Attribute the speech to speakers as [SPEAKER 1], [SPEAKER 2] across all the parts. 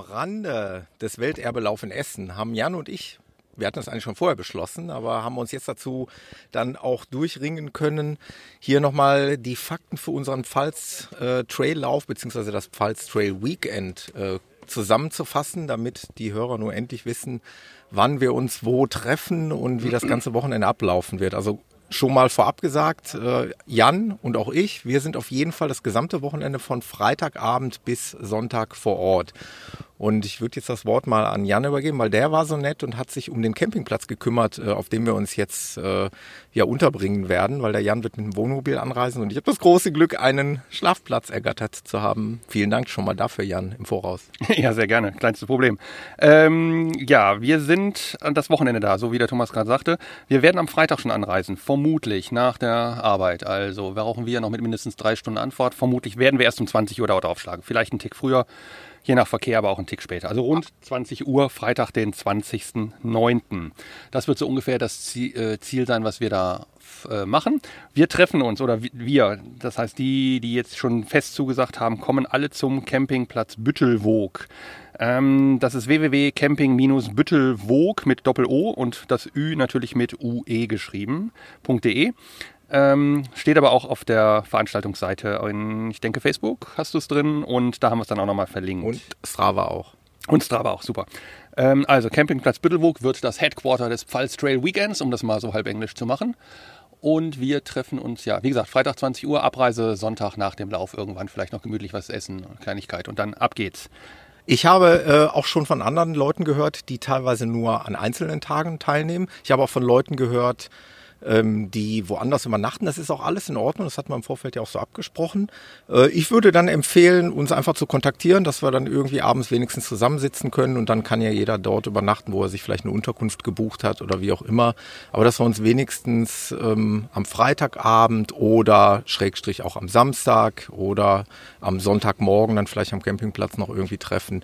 [SPEAKER 1] Rande des Welterbelauf in Essen haben Jan und ich, wir hatten das eigentlich schon vorher beschlossen, aber haben uns jetzt dazu dann auch durchringen können, hier nochmal die Fakten für unseren Pfalz äh, Traillauf bzw. das Pfalz Trail Weekend äh, zusammenzufassen, damit die Hörer nur endlich wissen, wann wir uns wo treffen und wie das ganze Wochenende ablaufen wird. Also schon mal vorab gesagt, äh, Jan und auch ich, wir sind auf jeden Fall das gesamte Wochenende von Freitagabend bis Sonntag vor Ort. Und ich würde jetzt das Wort mal an Jan übergeben, weil der war so nett und hat sich um den Campingplatz gekümmert, äh, auf dem wir uns jetzt äh, ja unterbringen werden, weil der Jan wird mit dem Wohnmobil anreisen und ich habe das große Glück, einen Schlafplatz ergattert zu haben. Vielen Dank schon mal dafür, Jan, im Voraus.
[SPEAKER 2] Ja, sehr gerne. Kleinstes Problem. Ähm, ja, wir sind das Wochenende da, so wie der Thomas gerade sagte. Wir werden am Freitag schon anreisen, vermutlich nach der Arbeit. Also brauchen wir noch mit mindestens drei Stunden Anfahrt. Vermutlich werden wir erst um 20 Uhr dort aufschlagen. Vielleicht einen Tick früher je nach Verkehr, aber auch einen Tick später. Also rund 20 Uhr, Freitag, den 20.09. Das wird so ungefähr das äh, Ziel sein, was wir da äh, machen. Wir treffen uns oder wir, das heißt die, die jetzt schon fest zugesagt haben, kommen alle zum Campingplatz Büttelwog. Ähm, das ist www.camping-büttelwog mit Doppel-O und das Ü natürlich mit UE geschrieben.de. Ähm, steht aber auch auf der Veranstaltungsseite in, ich denke, Facebook hast du es drin und da haben wir es dann auch nochmal verlinkt.
[SPEAKER 1] Und Strava auch.
[SPEAKER 2] Und Strava auch, super. Ähm, also Campingplatz Büttelwog wird das Headquarter des Pfalz Trail Weekends, um das mal so halb englisch zu machen. Und wir treffen uns, ja, wie gesagt, Freitag 20 Uhr, Abreise, Sonntag nach dem Lauf irgendwann vielleicht noch gemütlich was essen, Kleinigkeit und dann ab geht's.
[SPEAKER 1] Ich habe äh, auch schon von anderen Leuten gehört, die teilweise nur an einzelnen Tagen teilnehmen. Ich habe auch von Leuten gehört, ähm, die woanders übernachten. Das ist auch alles in Ordnung. Das hat man im Vorfeld ja auch so abgesprochen. Äh, ich würde dann empfehlen, uns einfach zu kontaktieren, dass wir dann irgendwie abends wenigstens zusammensitzen können und dann kann ja jeder dort übernachten, wo er sich vielleicht eine Unterkunft gebucht hat oder wie auch immer. Aber dass wir uns wenigstens ähm, am Freitagabend oder Schrägstrich auch am Samstag oder am Sonntagmorgen dann vielleicht am Campingplatz noch irgendwie treffen.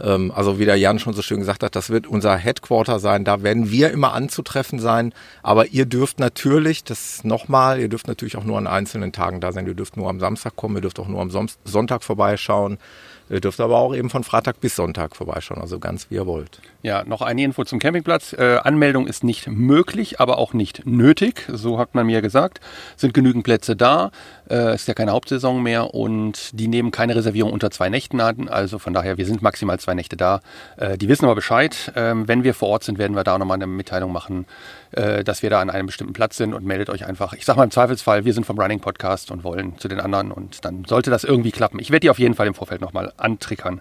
[SPEAKER 1] Ähm, also wie der Jan schon so schön gesagt hat, das wird unser Headquarter sein. Da werden wir immer anzutreffen sein. Aber ihr dürft natürlich, das nochmal, ihr dürft natürlich auch nur an einzelnen Tagen da sein. Ihr dürft nur am Samstag kommen, ihr dürft auch nur am Sonntag vorbeischauen. Ihr dürft aber auch eben von Freitag bis Sonntag vorbeischauen, also ganz wie ihr wollt.
[SPEAKER 2] Ja, noch eine Info zum Campingplatz. Äh, Anmeldung ist nicht möglich, aber auch nicht nötig. So hat man mir gesagt. Sind genügend Plätze da. Äh, ist ja keine Hauptsaison mehr und die nehmen keine Reservierung unter zwei Nächten an. Also von daher, wir sind maximal zwei Nächte da. Äh, die wissen aber Bescheid. Ähm, wenn wir vor Ort sind, werden wir da nochmal eine Mitteilung machen, äh, dass wir da an einem bestimmten Platz sind und meldet euch einfach. Ich sag mal im Zweifelsfall, wir sind vom Running Podcast und wollen zu den anderen und dann sollte das irgendwie klappen. Ich werde die auf jeden Fall im Vorfeld nochmal antrickern.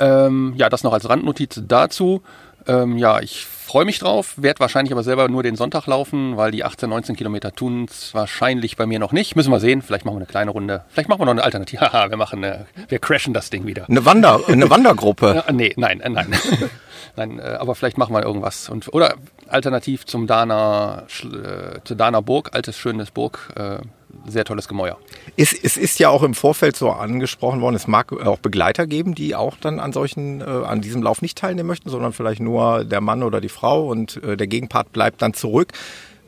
[SPEAKER 2] Ähm, ja, das noch als Randnotiz dazu. Ähm, ja, ich freue mich drauf, werde wahrscheinlich aber selber nur den Sonntag laufen, weil die 18, 19 Kilometer tun es wahrscheinlich bei mir noch nicht. Müssen wir sehen, vielleicht machen wir eine kleine Runde. Vielleicht machen wir noch eine Alternative. Haha, wir machen eine, wir crashen das Ding wieder.
[SPEAKER 1] Eine Wander, eine Wandergruppe.
[SPEAKER 2] Nee, nein, äh, nein. nein, äh, aber vielleicht machen wir irgendwas. Und, oder alternativ zum Dana, äh, zur Dana Burg, altes, schönes Burg, äh, sehr tolles Gemäuer.
[SPEAKER 1] Es, es ist ja auch im Vorfeld so angesprochen worden, es mag auch Begleiter geben, die auch dann an solchen, äh, an diesem Lauf nicht teilnehmen möchten, sondern vielleicht nur der Mann oder die Frau und äh, der Gegenpart bleibt dann zurück.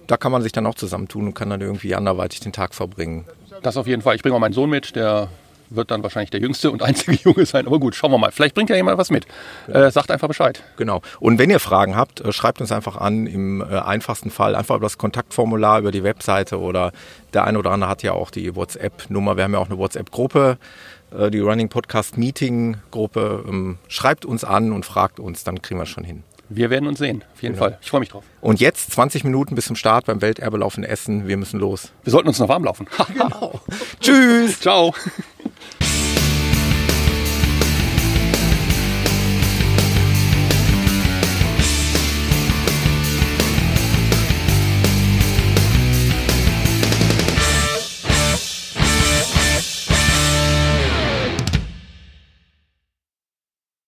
[SPEAKER 1] Da kann man sich dann auch zusammentun und kann dann irgendwie anderweitig den Tag verbringen.
[SPEAKER 2] Das auf jeden Fall. Ich bringe auch meinen Sohn mit, der wird dann wahrscheinlich der jüngste und einzige Junge sein. Aber gut, schauen wir mal. Vielleicht bringt ja jemand was mit. Äh, sagt einfach Bescheid.
[SPEAKER 1] Genau. Und wenn ihr Fragen habt, äh, schreibt uns einfach an. Im äh, einfachsten Fall einfach über das Kontaktformular, über die Webseite oder der eine oder andere hat ja auch die WhatsApp-Nummer. Wir haben ja auch eine WhatsApp-Gruppe, äh, die Running Podcast Meeting Gruppe. Ähm, schreibt uns an und fragt uns, dann kriegen wir es schon hin.
[SPEAKER 2] Wir werden uns sehen, auf jeden genau. Fall. Ich freue mich drauf.
[SPEAKER 1] Und jetzt 20 Minuten bis zum Start beim Welterbelauf in Essen. Wir müssen los.
[SPEAKER 2] Wir sollten uns noch warm laufen.
[SPEAKER 1] genau. Tschüss.
[SPEAKER 2] Ciao.